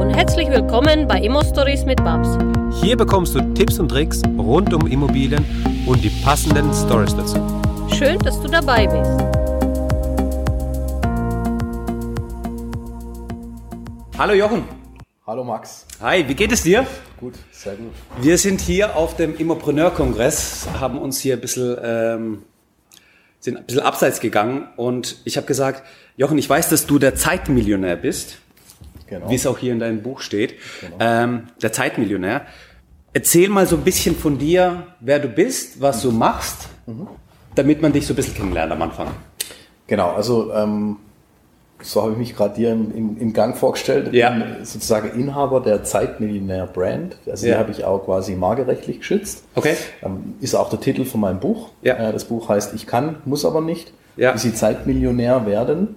und herzlich willkommen bei Immo Stories mit Babs. Hier bekommst du Tipps und Tricks rund um Immobilien und die passenden Stories dazu. Schön, dass du dabei bist. Hallo Jochen. Hallo Max. Hi, wie geht es dir? Gut, sehr gut. Wir sind hier auf dem Immopreneur-Kongress, haben uns hier ein bisschen, ähm, sind ein bisschen abseits gegangen und ich habe gesagt, Jochen, ich weiß, dass du der Zeitmillionär bist, Genau. wie es auch hier in deinem Buch steht, ähm, der Zeitmillionär. Erzähl mal so ein bisschen von dir, wer du bist, was du machst, damit man dich so ein bisschen kennenlernt am Anfang. Genau, also ähm, so habe ich mich gerade dir im, im, im Gang vorgestellt. Ja. bin sozusagen Inhaber der Zeitmillionär Brand. Also Ja. die habe ich auch quasi markerechtlich geschützt. Okay. Ähm, ist auch der Titel von meinem Buch. Ja. Äh, das Buch heißt Ich kann, muss aber nicht. Ja. Wie Sie Zeitmillionär werden.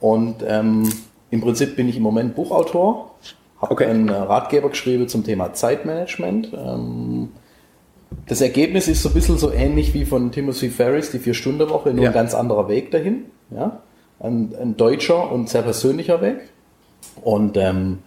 Und ähm, im Prinzip bin ich im Moment Buchautor. Habe Okay. einen äh, Ratgeber geschrieben zum Thema Zeitmanagement. Ähm, das Ergebnis ist so ein bisschen so ähnlich wie von Timothy Ferris, die Vier-Stunden-Woche, nur Ja. ein ganz anderer Weg dahin. Ja? Ein, ein deutscher und sehr persönlicher Weg. Und ähm,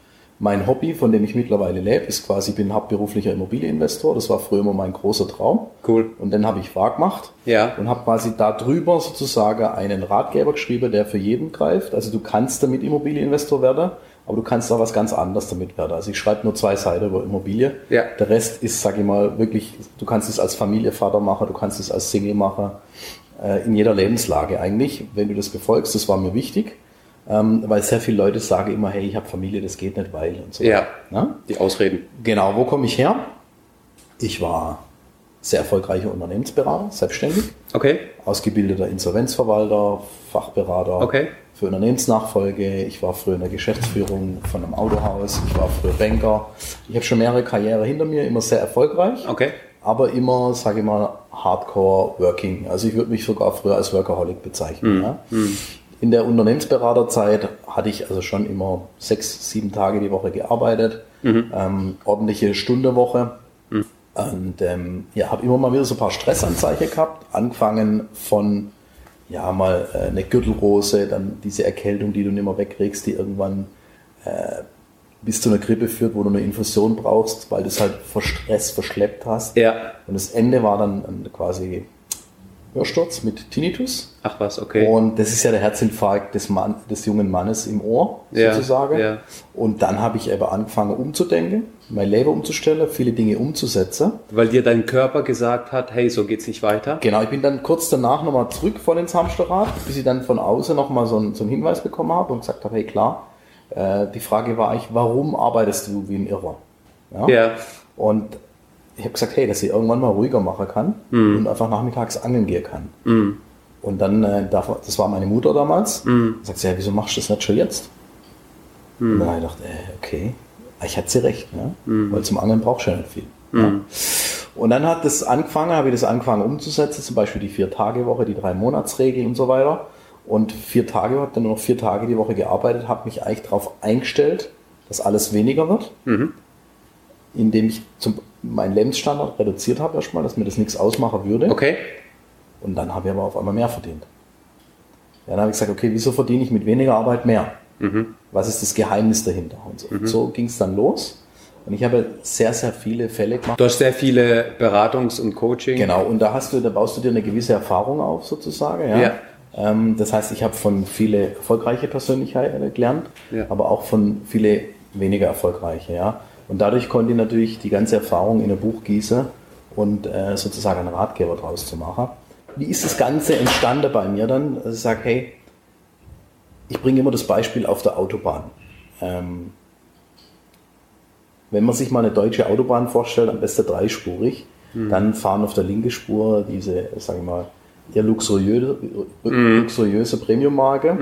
mein Hobby, von dem ich mittlerweile lebe, ist quasi, ich bin hauptberuflicher Immobilieninvestor. Das war früher immer mein großer Traum. Cool. Und dann habe ich wahr gemacht Ja. und habe quasi darüber sozusagen einen Ratgeber geschrieben, der für jeden greift. Also du kannst damit Immobilieninvestor werden, aber du kannst auch was ganz anderes damit werden. Also ich schreibe nur zwei Seiten über Immobilie. Ja. Der Rest ist, sage ich mal, wirklich, du kannst es als Familienvater machen, du kannst es als Single machen, äh, in jeder Lebenslage eigentlich, wenn du das befolgst. Das war mir wichtig, ähm, weil sehr viele Leute sagen immer, hey, ich habe Familie, das geht nicht, weil und so. Ja. Na? Die Ausreden. Genau, wo komme ich her? Ich war sehr erfolgreicher Unternehmensberater, selbstständig, Okay. ausgebildeter Insolvenzverwalter, Fachberater Okay. für Unternehmensnachfolge. Ich war früher in der Geschäftsführung von einem Autohaus. Ich war früher Banker. Ich habe schon mehrere Karriere hinter mir, immer sehr erfolgreich, Okay. aber immer, sage ich mal, Hardcore Working. Also ich würde mich sogar früher als Workaholic bezeichnen. Ja. In der Unternehmensberaterzeit hatte ich also schon immer sechs, sieben Tage die Woche gearbeitet, ähm, ordentliche Stundewoche. Und ähm, ja, habe immer mal wieder so ein paar Stressanzeichen gehabt, angefangen von ja mal äh, eine Gürtelrose, dann diese Erkältung, die du nicht mehr wegkriegst, die irgendwann äh, bis zu einer Grippe führt, wo du eine Infusion brauchst, weil du es halt vor Stress verschleppt hast. Ja. Und das Ende war dann quasi Hörsturz mit Tinnitus. Ach was, okay. Und das ist ja der Herzinfarkt des, Mann, des jungen Mannes im Ohr, Ja, sozusagen. ja. Und dann habe ich aber angefangen umzudenken, mein Leben umzustellen, viele Dinge umzusetzen. Weil dir dein Körper gesagt hat, hey, so geht's nicht weiter. Genau, ich bin dann kurz danach nochmal zurück voll ins Hamsterrad, bis ich dann von außen nochmal so, einen- so einen Hinweis bekommen habe und gesagt habe, hey klar, äh, die Frage war eigentlich, warum arbeitest du wie ein Irrer? Ja. Und ich habe gesagt, hey, dass ich irgendwann mal ruhiger machen kann und einfach nachmittags angeln gehen kann. Und dann, äh, das war meine Mutter damals, sagt sie, ja, wieso machst du das nicht schon jetzt? Und dann habe ich gedacht, äh, okay, ich hatte sie recht, ne? weil zum Angeln brauchst du ja nicht viel. Ja? Und dann hat das angefangen, habe ich das angefangen umzusetzen, zum Beispiel die Vier-Tage-Woche, die Drei-Monats-Regel und so weiter. Und vier Tage, habe dann nur noch vier Tage die Woche gearbeitet, habe mich eigentlich darauf eingestellt, dass alles weniger wird indem ich zum, meinen Lebensstandard reduziert habe erstmal, dass mir das nichts ausmachen würde. Okay. Und dann habe ich aber auf einmal mehr verdient. Dann habe ich gesagt, okay, wieso verdiene ich mit weniger Arbeit mehr? Was ist das Geheimnis dahinter? Und so, so ging es dann los. Und ich habe sehr, sehr viele Fälle gemacht. Du hast sehr viele Beratungs- und Coaching. Genau, und da hast du, da baust du dir eine gewisse Erfahrung auf sozusagen. Ja. Ja. Ähm, das heißt, ich habe von viele erfolgreiche Persönlichkeiten gelernt, Ja. aber auch von viele weniger erfolgreiche. Ja. Und dadurch konnte ich natürlich die ganze Erfahrung in ein Buch gießen und äh, sozusagen einen Ratgeber draus zu machen. Wie ist das Ganze entstanden bei mir dann? Also ich sage, hey, ich bringe immer das Beispiel auf der Autobahn. Ähm, wenn man sich mal eine deutsche Autobahn vorstellt, am besten dreispurig, dann fahren auf der linken Spur diese, sage ich mal, eher luxuriöse, luxuriöse Premium-Marke.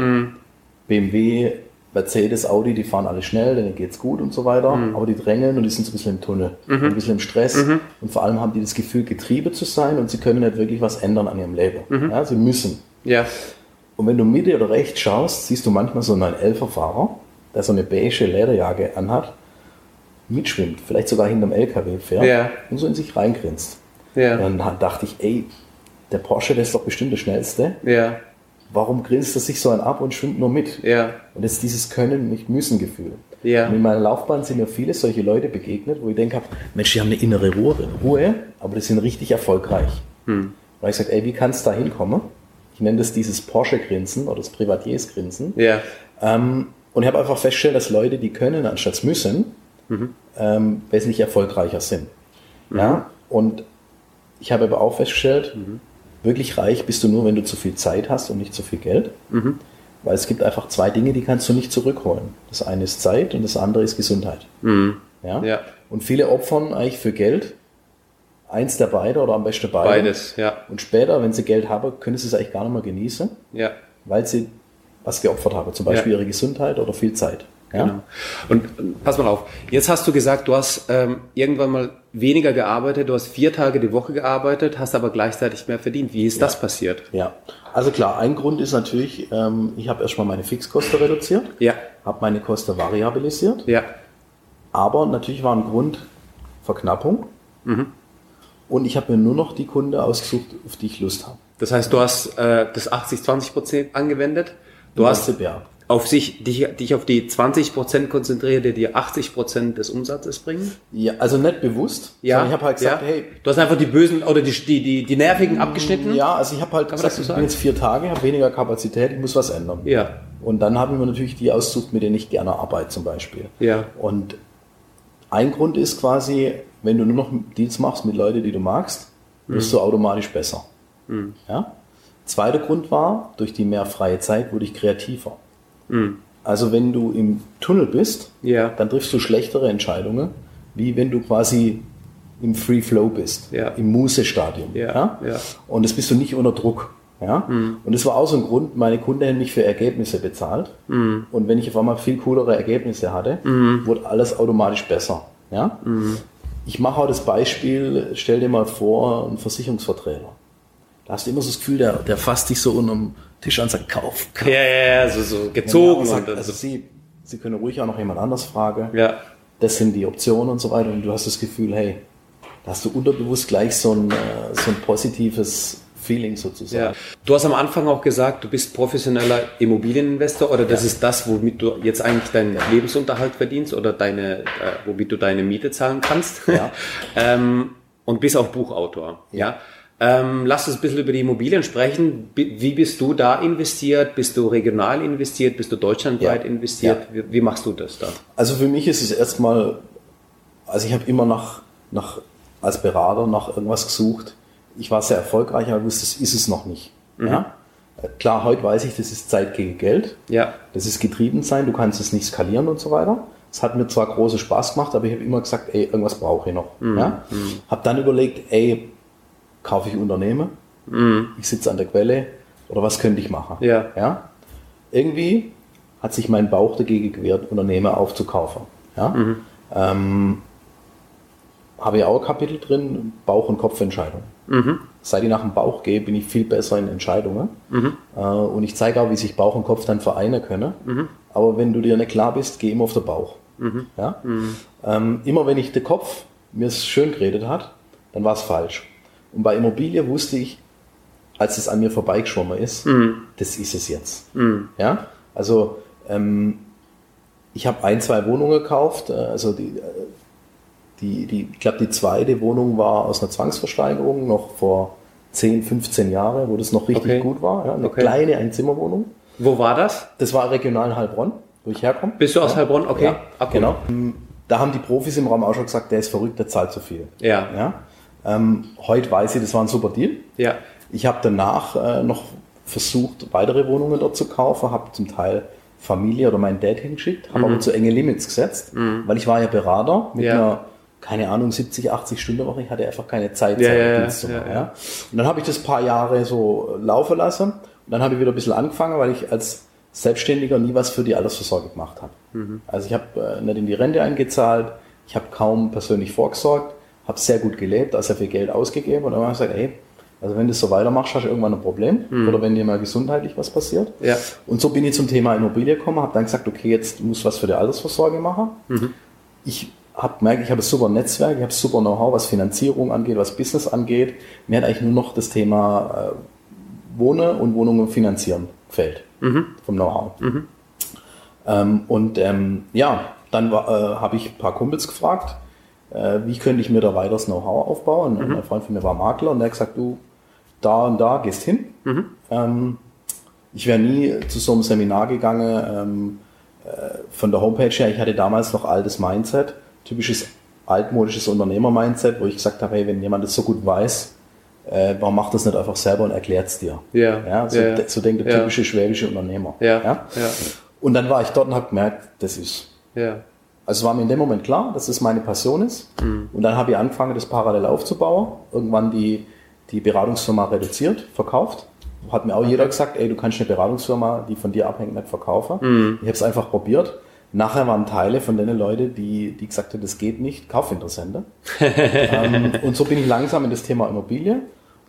BMW, Mercedes, Audi, die fahren alle schnell, denen geht's gut und so weiter, aber die drängeln und die sind so ein bisschen im Tunnel, ein bisschen im Stress und vor allem haben die das Gefühl, Getriebe zu sein und sie können nicht wirklich was ändern an ihrem Leben. Ja, sie müssen. Ja. Und wenn du Mitte oder rechts schaust, siehst du manchmal so einen 911er-Fahrer, der so eine beige Lederjacke anhat, mitschwimmt, vielleicht sogar hinterm LKW fährt Ja. und so in sich reingrinst. Ja. Dann dachte ich, ey, der Porsche, der ist doch bestimmt der schnellste. Ja. Warum grinst er sich so ein ab und schwimmt nur mit? Ja. Und das ist dieses Können, nicht Müssen-Gefühl. Ja. Und in meiner Laufbahn sind mir viele solche Leute begegnet, wo ich denke, Mensch, die haben eine innere Ruhe, Ruhe aber die sind richtig erfolgreich. Hm. Weil ich sage, ey, wie kannst du da hinkommen? Ich nenne das dieses Porsche-Grinsen oder das Privatiers-Grinsen. Ja. Ähm, und ich habe einfach festgestellt, dass Leute, die können anstatt müssen, ähm, wesentlich erfolgreicher sind. Ja? Und ich habe aber auch festgestellt, wirklich reich bist du nur, wenn du zu viel Zeit hast und nicht zu viel Geld. Weil es gibt einfach zwei Dinge, die kannst du nicht zurückholen. Das eine ist Zeit und das andere ist Gesundheit. Ja? Ja. Und viele opfern eigentlich für Geld eins der beiden oder am besten beide. Beides, ja. Und später, wenn sie Geld haben, können sie es eigentlich gar nicht mehr genießen, Ja. weil sie was geopfert haben. Zum Beispiel Ja. ihre Gesundheit oder viel Zeit. Ja? Genau. Und äh, pass mal auf, jetzt hast du gesagt, du hast ähm, irgendwann mal weniger gearbeitet, du hast vier Tage die Woche gearbeitet, hast aber gleichzeitig mehr verdient. Wie ist das passiert? Ja, also klar, ein Grund ist natürlich, ähm, ich habe erstmal meine Fixkosten reduziert, Ja, habe meine Kosten variabilisiert, ja, aber natürlich war ein Grund Verknappung und ich habe mir nur noch die Kunde ausgesucht, auf die ich Lust habe. Das heißt, du hast äh, das 80-20% angewendet. Du Im hast Prinzip, ja. Auf sich, dich, dich auf die 20% konzentriert, die dir 80% des Umsatzes bringen. ja, also nicht bewusst, sondern ich habe halt gesagt, ja. hey, Du hast einfach die bösen oder die, die, die, die nervigen abgeschnitten. ja, also ich habe halt Kann gesagt, ich bin jetzt vier Tage, habe weniger Kapazität, ich muss was ändern. Ja, Und dann habe ich mir natürlich die ausgesucht, mit denen ich gerne arbeite zum Beispiel. ja, Und ein Grund ist quasi, wenn du nur noch Deals machst mit Leuten, die du magst, wirst du automatisch besser. Ja? Zweiter Grund war, durch die mehr freie Zeit wurde ich kreativer. Also wenn du im Tunnel bist, Ja. dann triffst du schlechtere Entscheidungen, wie wenn du quasi im Free Flow bist, Ja. im Muse-Stadium. Ja, ja. Und das bist du nicht unter Druck. Ja? Und das war auch so ein Grund, meine Kunden haben mich für Ergebnisse bezahlt. Und wenn ich auf einmal viel coolere Ergebnisse hatte, wurde alles automatisch besser. Ja? Ich mache auch das Beispiel, stell dir mal vor, ein Versicherungsverträger. Da hast du immer so das Gefühl, der, der fasst dich so unterm Tisch an und sagt, kauf, kauf. ja, ja, ja so, so gezogen. Sagt, und, also Sie, Sie können ruhig auch noch jemand anders fragen. ja, Das sind die Optionen und so weiter. Und du hast das Gefühl, hey, da hast du unterbewusst gleich so ein, äh, so ein positives Feeling sozusagen. Ja. Du hast am Anfang auch gesagt, du bist professioneller Immobilieninvestor oder das ist das, womit du jetzt eigentlich deinen Lebensunterhalt verdienst oder deine, äh, womit du deine Miete zahlen kannst. Ja. ähm, und bist auch Buchautor. Ja. Ähm, lass uns ein bisschen über die Immobilien sprechen. Wie bist du da investiert? Bist du regional investiert? Bist du deutschlandweit Ja. investiert? Wie, wie machst du das da? Also für mich ist es erstmal, also ich habe immer nach, nach, als Berater nach irgendwas gesucht. Ich war sehr erfolgreich, aber wusste, das ist es noch nicht. Ja? Äh, Klar, heute weiß ich, das ist Zeit gegen Geld. Ja. Das ist getrieben sein, du kannst es nicht skalieren und so weiter. Es hat mir zwar großen Spaß gemacht, aber ich habe immer gesagt, ey, irgendwas brauche ich noch. Ja? Habe dann überlegt, ey, kaufe ich Unternehmen? Ich sitze an der Quelle oder was könnte ich machen? Ja. Ja? Irgendwie hat sich mein Bauch dagegen gewehrt, Unternehmen aufzukaufen. Ja? Ähm, habe ich auch ein Kapitel drin, Bauch- und Kopfentscheidung. Seit ich nach dem Bauch gehe, bin ich viel besser in Entscheidungen. Äh, und ich zeige auch, wie sich Bauch und Kopf dann vereinen können. Aber wenn du dir nicht klar bist, geh immer auf den Bauch. Ja? Ähm, immer wenn ich den Kopf mir schön geredet hat, dann war es falsch. Und bei Immobilie wusste ich, als es an mir vorbeigeschwommen ist, das ist es jetzt. Ja? Also ähm, ich habe ein, zwei Wohnungen gekauft. äh, Also die, äh, die, die, ich glaube, die zweite Wohnung war aus einer Zwangsversteigerung noch vor 10, 15 Jahren, wo das noch richtig Okay. gut war. Ja? Eine Okay. kleine Einzimmerwohnung. Wo war das? Das war regional in Heilbronn, wo ich herkomme. Bist du aus Heilbronn? Okay. Ja, cool. genau. Da haben die Profis im Raum auch schon gesagt, der ist verrückt, der zahlt zu viel. Ja. Ja? Ähm, heute weiß ich, das war ein super Deal. Ja. Ich habe danach äh, noch versucht, weitere Wohnungen dort zu kaufen, habe zum Teil Familie oder meinen Dad hingeschickt, habe aber zu enge Limits gesetzt, weil ich war ja Berater mit Ja. einer, keine Ahnung, 70, 80 Stunden Woche. Ich hatte einfach keine Zeit, Ja, ja, ja. Und dann habe ich das paar Jahre so laufen lassen. Und dann habe ich wieder ein bisschen angefangen, weil ich als Selbstständiger nie was für die Altersvorsorge gemacht habe. Mhm. Also ich habe äh, nicht in die Rente eingezahlt, ich habe kaum persönlich vorgesorgt, habe sehr gut gelebt, also sehr viel Geld ausgegeben und dann habe ich gesagt, ey, also wenn du so weitermachst, hast du irgendwann ein Problem oder wenn dir mal gesundheitlich was passiert. Mhm. Ja. Und so bin ich zum Thema Immobilie gekommen, habe dann gesagt, okay, jetzt muss was für die Altersvorsorge machen. Mhm. Ich habe gemerkt, ich habe ein super Netzwerk, ich habe super Know-how, was Finanzierung angeht, was Business angeht. Mir hat eigentlich nur noch das Thema äh, Wohnen und Wohnungen finanzieren gefällt vom Know-how. Ähm, und ähm, ja, dann äh, habe ich ein paar Kumpels gefragt, äh, wie könnte ich mir da weiter das Know-how aufbauen. Und ein Freund von mir war Makler und der hat gesagt, du, da und da gehst hin. Ähm, ich wäre nie zu so einem Seminar gegangen. Ähm, äh, von der Homepage her, ich hatte damals noch altes Mindset, typisches altmodisches Unternehmer-Mindset, wo ich gesagt habe, hey, wenn jemand das so gut weiß, äh, warum macht das nicht einfach selber und erklärt es dir? Ja. Ja, so, de- so denkt der typische schwäbische Unternehmer. Ja. Ja. Und dann war ich dort und habe gemerkt, das ist Ja. Also war mir in dem Moment klar, dass das meine Passion ist. Und dann habe ich angefangen, das parallel aufzubauen. Irgendwann die, die Beratungsfirma reduziert, verkauft. Hat mir auch jeder gesagt, ey, du kannst eine Beratungsfirma, die von dir abhängt, nicht verkaufen. Ich habe es einfach probiert. Nachher waren Teile von den Leuten, die, die gesagt haben, das geht nicht, Kaufinteressente. ähm, und so bin ich langsam in das Thema Immobilie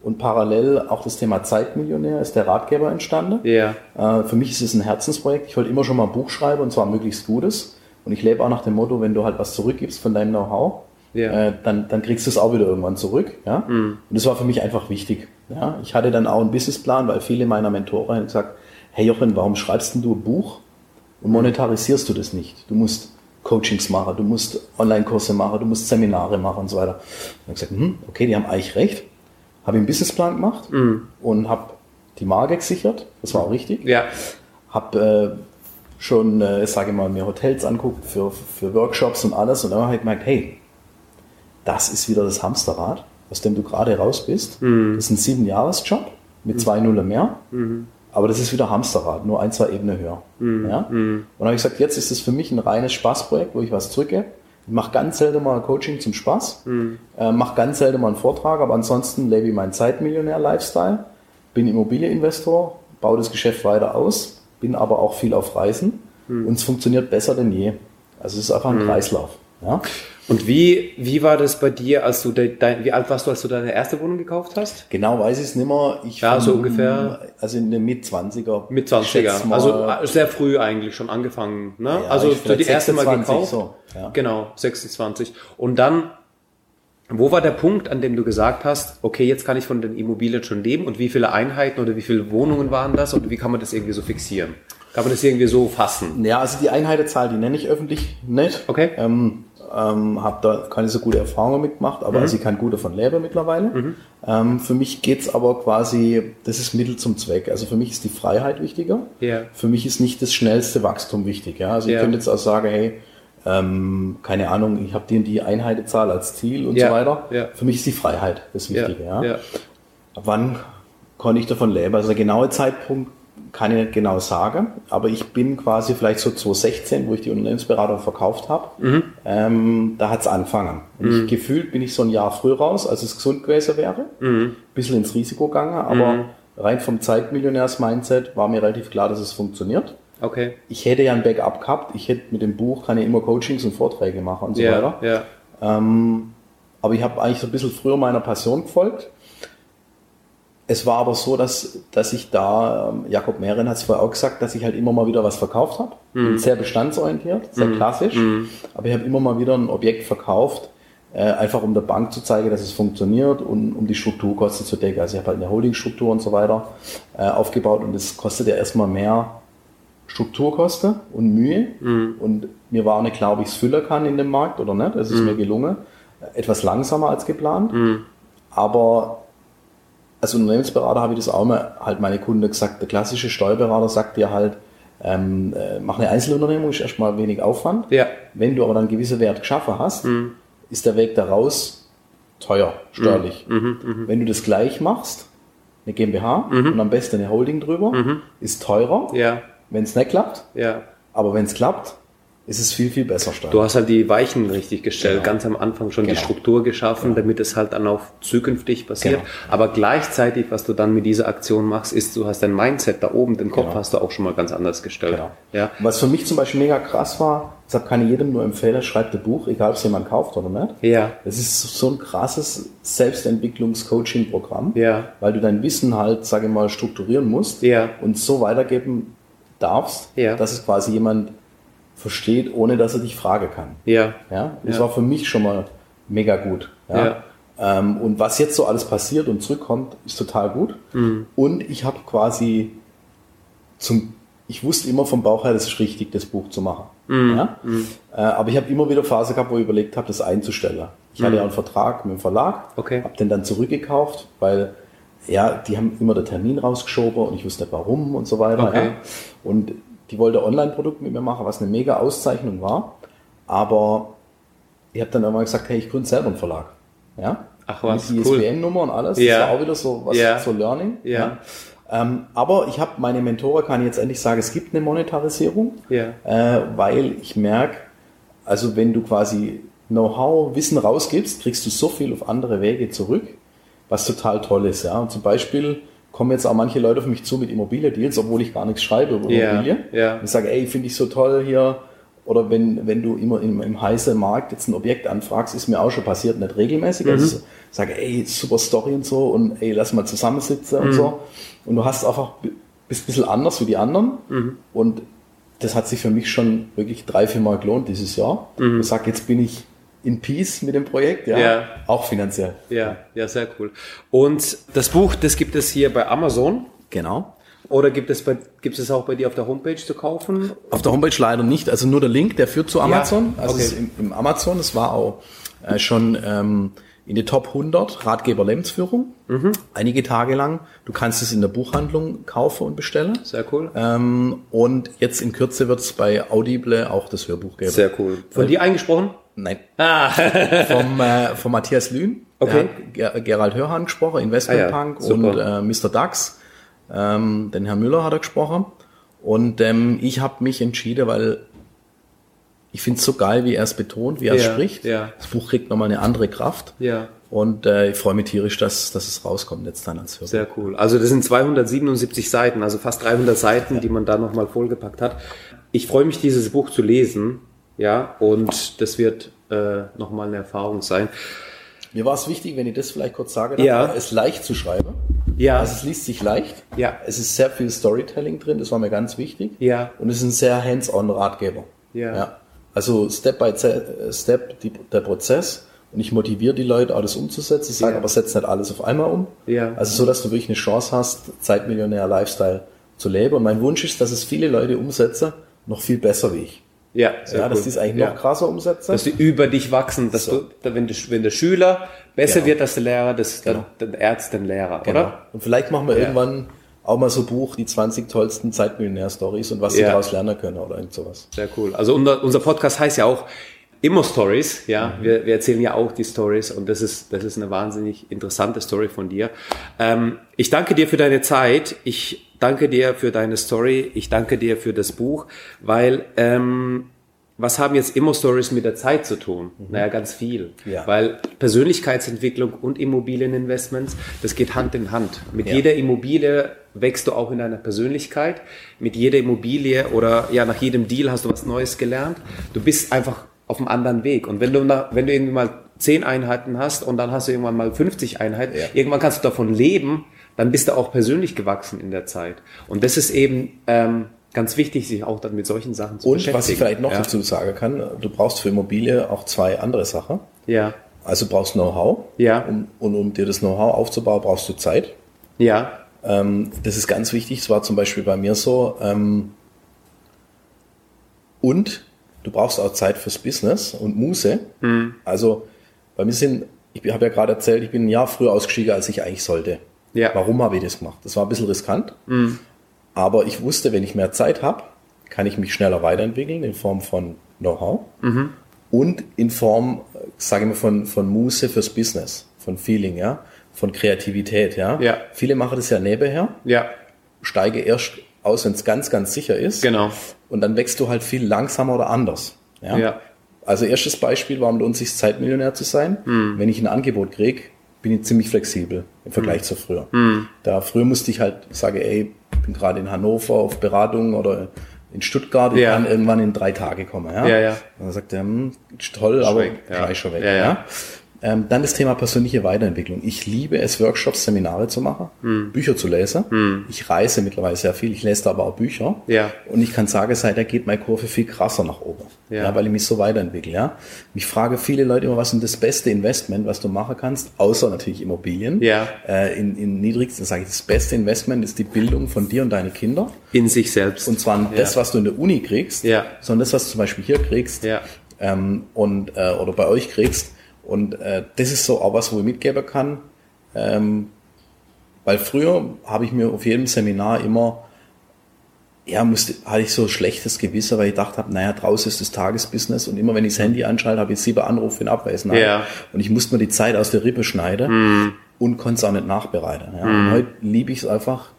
und parallel auch das Thema Zeitmillionär ist der Ratgeber entstanden. Ja. Äh, für mich ist es ein Herzensprojekt. Ich wollte immer schon mal ein Buch schreiben und zwar möglichst gutes. Und ich lebe auch nach dem Motto, wenn du halt was zurückgibst von deinem Know-how, Ja. äh, dann, dann kriegst du es auch wieder irgendwann zurück. Ja? Und das war für mich einfach wichtig. Ja? Ich hatte dann auch einen Businessplan, weil viele meiner Mentoren haben gesagt, hey Jochen, warum schreibst denn du ein Buch und monetarisierst du das nicht? Du musst Coachings machen, du musst Online-Kurse machen, du musst Seminare machen und so weiter. Und ich habe gesagt, hm, okay, die haben eigentlich recht. Habe einen Businessplan gemacht und habe die Marke gesichert. Das war auch richtig Ja. habe äh, schon, äh, sage ich mal, mir Hotels anguckt für, für Workshops und alles. Und dann habe ich gemerkt, hey, das ist wieder das Hamsterrad, aus dem du gerade raus bist. Das ist ein sieben Jahres Job mit zwei Nuller mehr, aber das ist wieder Hamsterrad, nur ein, zwei Ebenen höher. Ja? Und dann habe ich gesagt, jetzt ist es für mich ein reines Spaßprojekt, wo ich was drücke. Ich mache ganz selten mal Coaching zum Spaß, äh, mache ganz selten mal einen Vortrag, aber ansonsten lebe ich meinen Zeitmillionär-Lifestyle, bin Immobilieninvestor, baue das Geschäft weiter aus, bin aber auch viel auf Reisen und es funktioniert besser denn je. Also es ist einfach ein Kreislauf. Ja? Und wie, wie war das bei dir, als du de, dein, wie alt warst du, als du deine erste Wohnung gekauft hast? Genau weiß ich es nicht mehr. Ich Ja, so ungefähr. Also in den Mit-20er. Mit Ich schätze 20er. mal- Also äh, sehr früh eigentlich schon angefangen. Ne? Ja, also so die erste Mal 26 gekauft. so, ja. Genau, 26. Und dann, wo war der Punkt, an dem du gesagt hast, okay, jetzt kann ich von den Immobilien schon leben und wie viele Einheiten oder wie viele Wohnungen waren das und wie kann man das irgendwie so fixieren? Kann man das irgendwie so fassen? Ja, also die Einheitenzahl, die nenne ich öffentlich nicht. Okay. Ähm, ähm, habe da keine so gute Erfahrungen mitgemacht, aber also ich kann gut davon leben mittlerweile. Ähm, für mich geht's aber quasi, das ist Mittel zum Zweck. Also für mich ist die Freiheit wichtiger. Ja. Für mich ist nicht das schnellste Wachstum wichtig. Ja? Also Ja. ich könnte jetzt auch sagen, hey, ähm, keine Ahnung, ich habe die und die Einheitenzahl als Ziel und Ja, so weiter. ja. Für mich ist die Freiheit das Wichtige. Ja, ja. Wann konnte ich davon leben? Also der genaue Zeitpunkt kann ich nicht genau sagen, aber ich bin quasi vielleicht so 2016, wo ich die Unternehmensberatung verkauft habe, Mhm. ähm, da hat's angefangen. Und ich, gefühlt bin ich so ein Jahr früh raus, als es gesund gewesen wäre, Mhm. bisschen ins Risiko gegangen, aber rein vom Zeitmillionärs-Mindset war mir relativ klar, dass es funktioniert. Okay. Ich hätte ja ein Backup gehabt, ich hätte mit dem Buch, kann ich immer Coachings und Vorträge machen und so Ja, weiter. ja. Ähm, aber ich habe eigentlich so ein bisschen früher meiner Passion gefolgt. Es war aber so, dass, dass ich da, ähm, Jakob Mehren hat es vorher auch gesagt, dass ich halt immer mal wieder was verkauft habe. Bin Sehr bestandsorientiert, sehr klassisch. Aber ich habe immer mal wieder ein Objekt verkauft, äh, einfach um der Bank zu zeigen, dass es funktioniert und um die Strukturkosten zu decken. Also ich habe halt eine Holdingstruktur und so weiter äh, aufgebaut und es kostet ja erstmal mehr Strukturkosten und Mühe. Und mir war nicht klar, ob ich es füllen kann in dem Markt oder nicht. Es ist mir gelungen. Etwas langsamer als geplant. Aber als Unternehmensberater habe ich das auch mal halt meine Kunden gesagt. Der klassische Steuerberater sagt dir halt, ähm, äh, mach eine Einzelunternehmung, ist erstmal wenig Aufwand. Ja. Wenn du aber dann gewisse Wert geschaffen hast, ist der Weg da raus teuer, steuerlich. Wenn du das gleich machst, eine GmbH und am besten eine Holding drüber, ist teurer, Ja, wenn es nicht klappt. ja. Aber wenn es klappt, ist es viel, viel besser steuerlich. Du hast halt die Weichen richtig gestellt, Genau. ganz am Anfang schon die Genau. Struktur geschaffen, damit es halt dann auch zukünftig passiert. Genau. Aber gleichzeitig, was du dann mit dieser Aktion machst, ist, du hast dein Mindset da oben, den Kopf Genau. hast du auch schon mal ganz anders gestellt. Genau. Ja. Was für mich zum Beispiel mega krass war, deshalb kann ich jedem nur empfehlen, schreibt ein Buch, egal ob es jemand kauft oder nicht. Ja. Das ist so ein krasses Selbstentwicklungs-Coaching-Programm, Ja. weil du dein Wissen halt, sage ich mal, strukturieren musst Ja. und so weitergeben darfst, Ja. dass es quasi jemand versteht, ohne dass er dich fragen kann. Ja. Ja, das Ja. war für mich schon mal mega gut. Ja. Ähm, und was jetzt so alles passiert und zurückkommt, ist total gut. Mhm. Und ich habe quasi zum, ich wusste immer vom Bauch her, das ist richtig, das Buch zu machen. Ja? Äh, aber ich habe immer wieder Phase gehabt, wo ich überlegt habe, das einzustellen. Ich hatte ja einen Vertrag mit dem Verlag, Okay. habe den dann zurückgekauft, weil ja, die haben immer den Termin rausgeschoben und ich wusste nicht warum und so weiter. Okay. Ja. Und die wollte Online-Produkt mit mir machen, was eine mega Auszeichnung war. Aber ich habe dann irgendwann gesagt, hey, ich gründe selber einen Verlag. Ja? Ach was, Mit cool. ISBN-Nummer und alles. Ja. Das war auch wieder so was Ja. so Learning. Ja. Ähm, aber ich habe meine Mentoren, kann ich jetzt endlich sagen, es gibt eine Monetarisierung, Ja. äh, weil ich merke, also wenn du quasi Know-how, Wissen rausgibst, kriegst du so viel auf andere Wege zurück, was total toll ist. Ja? Und zum Beispiel kommen jetzt auch manche Leute auf mich zu mit Immobilien-Deals, obwohl ich gar nichts schreibe über Ja, Immobilien. ja. Und ich sage, ey, finde ich so toll hier. Oder wenn, wenn du immer im, im heißen Markt jetzt ein Objekt anfragst, ist mir auch schon passiert, nicht regelmäßig. Mhm. Also ich sage, ey, super Story und so und ey, lass mal zusammensitzen und so. Und du hast einfach, bist ein bisschen anders wie die anderen. Mhm. Und das hat sich für mich schon wirklich drei, vier Mal gelohnt dieses Jahr. Ich sage, jetzt bin ich in Peace mit dem Projekt, ja. Mhm. Ja. Auch finanziell. Ja, ja, sehr cool. Und das Buch, das gibt es hier bei Amazon Genau. oder gibt es, bei, gibt es auch bei dir auf der Homepage zu kaufen? Auf der Homepage leider nicht, also nur der Link, der führt zu Amazon. also okay. ist im, im Amazon, es war auch äh, schon ähm, in die Top 100 Ratgeber Lebensführung, einige Tage lang. Du kannst es in der Buchhandlung kaufen und bestellen. Sehr cool. Ähm, und jetzt in Kürze wird es bei Audible auch das Hörbuch geben. Sehr cool. Von dir eingesprochen? Nein. Ah, Vom, äh, von Matthias Lühn. Okay. Der hat Gerald Hörhan gesprochen, Investmentpunk Ah ja, und äh, Mr. Dax. Ähm, den Herrn Müller hat er gesprochen. Und ähm, ich habe mich entschieden, weil ich finde es so geil, wie er es betont, wie er es Ja, spricht. ja. Das Buch kriegt nochmal eine andere Kraft. ja. Und äh, ich freue mich tierisch, dass, dass es rauskommt jetzt dann als Hörbuch. Sehr cool. Also das sind 277 Seiten, also fast 300 Seiten, die man da nochmal vollgepackt hat. Ich freue mich, dieses Buch zu lesen, ja, und das wird äh, nochmal eine Erfahrung sein. Mir war es wichtig, wenn ich das vielleicht kurz sage, darf, Ja. es leicht zu schreiben. Ja. Also es liest sich leicht. Ja. Es ist sehr viel Storytelling drin, das war mir ganz wichtig. Ja. Und es ist ein sehr hands-on Ratgeber. Ja. Also Step by Ze- Step die, der Prozess. Und ich motiviere die Leute, auch das umzusetzen. Ich sage Ja. aber, setz nicht alles auf einmal um. Ja. Also so, dass du wirklich eine Chance hast, Zeitmillionär Lifestyle zu leben. Und mein Wunsch ist, dass es viele Leute umsetzen, noch viel besser wie ich. Ja, ja, dass cool. die es eigentlich ja. noch krasser umsetzen. Dass die über dich wachsen, dass So. du, wenn, du, wenn der Schüler besser Genau. wird als der Lehrer, das, Genau. dann, dann Ärzte den Lehrer, Genau. oder? Und vielleicht machen wir Ja. irgendwann auch mal so ein Buch, die 20 tollsten Zeitmillionär-Stories und was sie daraus lernen können oder irgend sowas. Sehr cool. Also unser, unser Podcast heißt ja auch Immo Stories, ja. Wir, wir erzählen ja auch die Stories und das ist, das ist eine wahnsinnig interessante Story von dir. Ähm, ich danke dir für deine Zeit. Ich danke dir für deine Story. Ich danke dir für das Buch, weil ähm, was haben jetzt Immo Stories mit der Zeit zu tun? Naja, ganz viel. Ja. Weil Persönlichkeitsentwicklung und Immobilieninvestments, das geht Hand in Hand. Mit Ja. jeder Immobilie wächst du auch in deiner Persönlichkeit. Mit jeder Immobilie oder ja, nach jedem Deal hast du was Neues gelernt. Du bist einfach auf einem anderen Weg. Und wenn du, nach, wenn du irgendwie mal 10 Einheiten hast und dann hast du irgendwann mal 50 Einheiten, Ja. irgendwann kannst du davon leben, dann bist du auch persönlich gewachsen in der Zeit. Und das ist eben ähm, ganz wichtig, sich auch dann mit solchen Sachen zu Und beschäftigen. was ich vielleicht noch ja. dazu sagen kann, du brauchst für Immobilie auch zwei andere Sachen. Ja, Also du brauchst Know-how. Ja. Um, und um dir das Know-how aufzubauen, brauchst du Zeit. ja, Ähm, das ist ganz wichtig. Es war zum Beispiel bei mir so. Ähm, und du brauchst auch Zeit fürs Business und Muße. Mhm. Also bei mir sind, ich habe ja gerade erzählt, ich bin ein Jahr früher ausgestiegen, als ich eigentlich sollte. Ja. Mhm. Warum habe ich das gemacht? Das war ein bisschen riskant. Aber ich wusste, wenn ich mehr Zeit habe, kann ich mich schneller weiterentwickeln in Form von Know-how Mhm. und in Form, sage ich mal, von, von Muße fürs Business, von Feeling, ja, von Kreativität, ja. Ja. Viele machen das ja nebenher, ja, steige erst aus, wenn es ganz, ganz sicher ist. genau. Und dann wächst du halt viel langsamer oder anders. Ja. Ja. Also erstes Beispiel, warum lohnt es sich Zeitmillionär zu sein? Hm. Wenn ich ein Angebot krieg, bin ich ziemlich flexibel im Vergleich Hm. zu früher. Da früher musste ich halt sagen, ey, ich bin gerade in Hannover auf Beratung oder in Stuttgart, ich Ja. kann irgendwann in drei Tage kommen. Ja, Ja, ja. Und dann sagt er, hm, toll, aber weg, ja. gleich schon weg. Ja, ja. Ähm, dann das Thema persönliche Weiterentwicklung. Ich liebe es, Workshops, Seminare zu machen, Hm. Bücher zu lesen. Ich reise mittlerweile sehr viel, ich lese da aber auch Bücher. Ja. Und ich kann sagen, seither geht meine Kurve viel krasser nach oben. Ja. Ja. weil ich mich so weiterentwickle. Ja. Ich frage viele Leute immer, was ist das beste Investment, was du machen kannst, außer natürlich Immobilien. Ja. Äh, in, in niedrigsten sage ich, das beste Investment ist die Bildung von dir und deine Kinder. In sich selbst. Und zwar nicht das, was du in der Uni kriegst, Ja. sondern das, was du zum Beispiel hier kriegst Ja. ähm, und, äh, oder bei euch kriegst. Und äh, das ist so auch was, wo ich mitgeben kann. Ähm, weil früher habe ich mir auf jedem Seminar immer, ja, musste, hatte ich so ein schlechtes Gewissen, weil ich gedacht habe, naja, draußen ist das Tagesbusiness und immer wenn ich das Handy anschalte, habe ich sieben Anrufe in Abwesenheit. Ja. Und ich musste mir die Zeit aus der Rippe schneiden und konnte es auch nicht nachbereiten. Ja. Und heute liebe ich es einfach,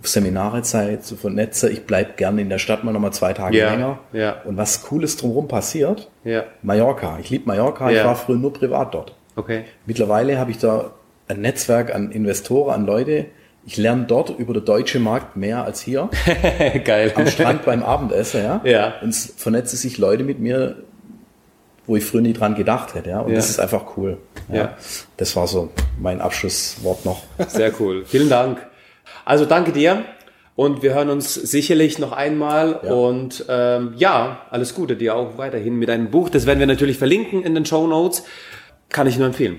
auf Seminare Zeit zu vernetzen. Ich bleib gerne in der Stadt mal nochmal zwei Tage Ja, länger. ja. Und was Cooles drumherum passiert, Ja. Mallorca. Ich liebe Mallorca, Ja. ich war früher nur privat dort. Okay. Mittlerweile habe ich da ein Netzwerk an Investoren, an Leute. Ich lerne dort über den deutschen Markt mehr als hier. Geil. Am Strand beim Abendessen, ja. Ja. Und es vernetzen sich Leute mit mir, wo ich früher nie dran gedacht hätte, ja. Und Ja. das ist einfach cool. Ja. Das war so mein Abschlusswort noch. Sehr cool. Vielen Dank. Also danke dir. Und wir hören uns sicherlich noch einmal. Ja. Und ähm, ja, alles Gute dir auch weiterhin mit deinem Buch. Das werden wir natürlich verlinken in den Show Notes. Kann ich nur empfehlen.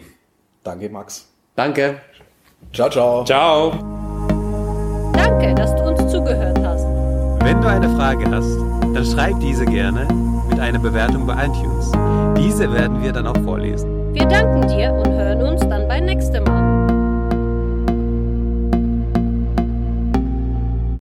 Danke, Max. Danke. Ciao, ciao. Ciao. Danke, dass du uns zugehört hast. Wenn du eine Frage hast, dann schreib diese gerne mit einer Bewertung bei iTunes. Diese werden wir dann auch vorlesen. Wir danken dir und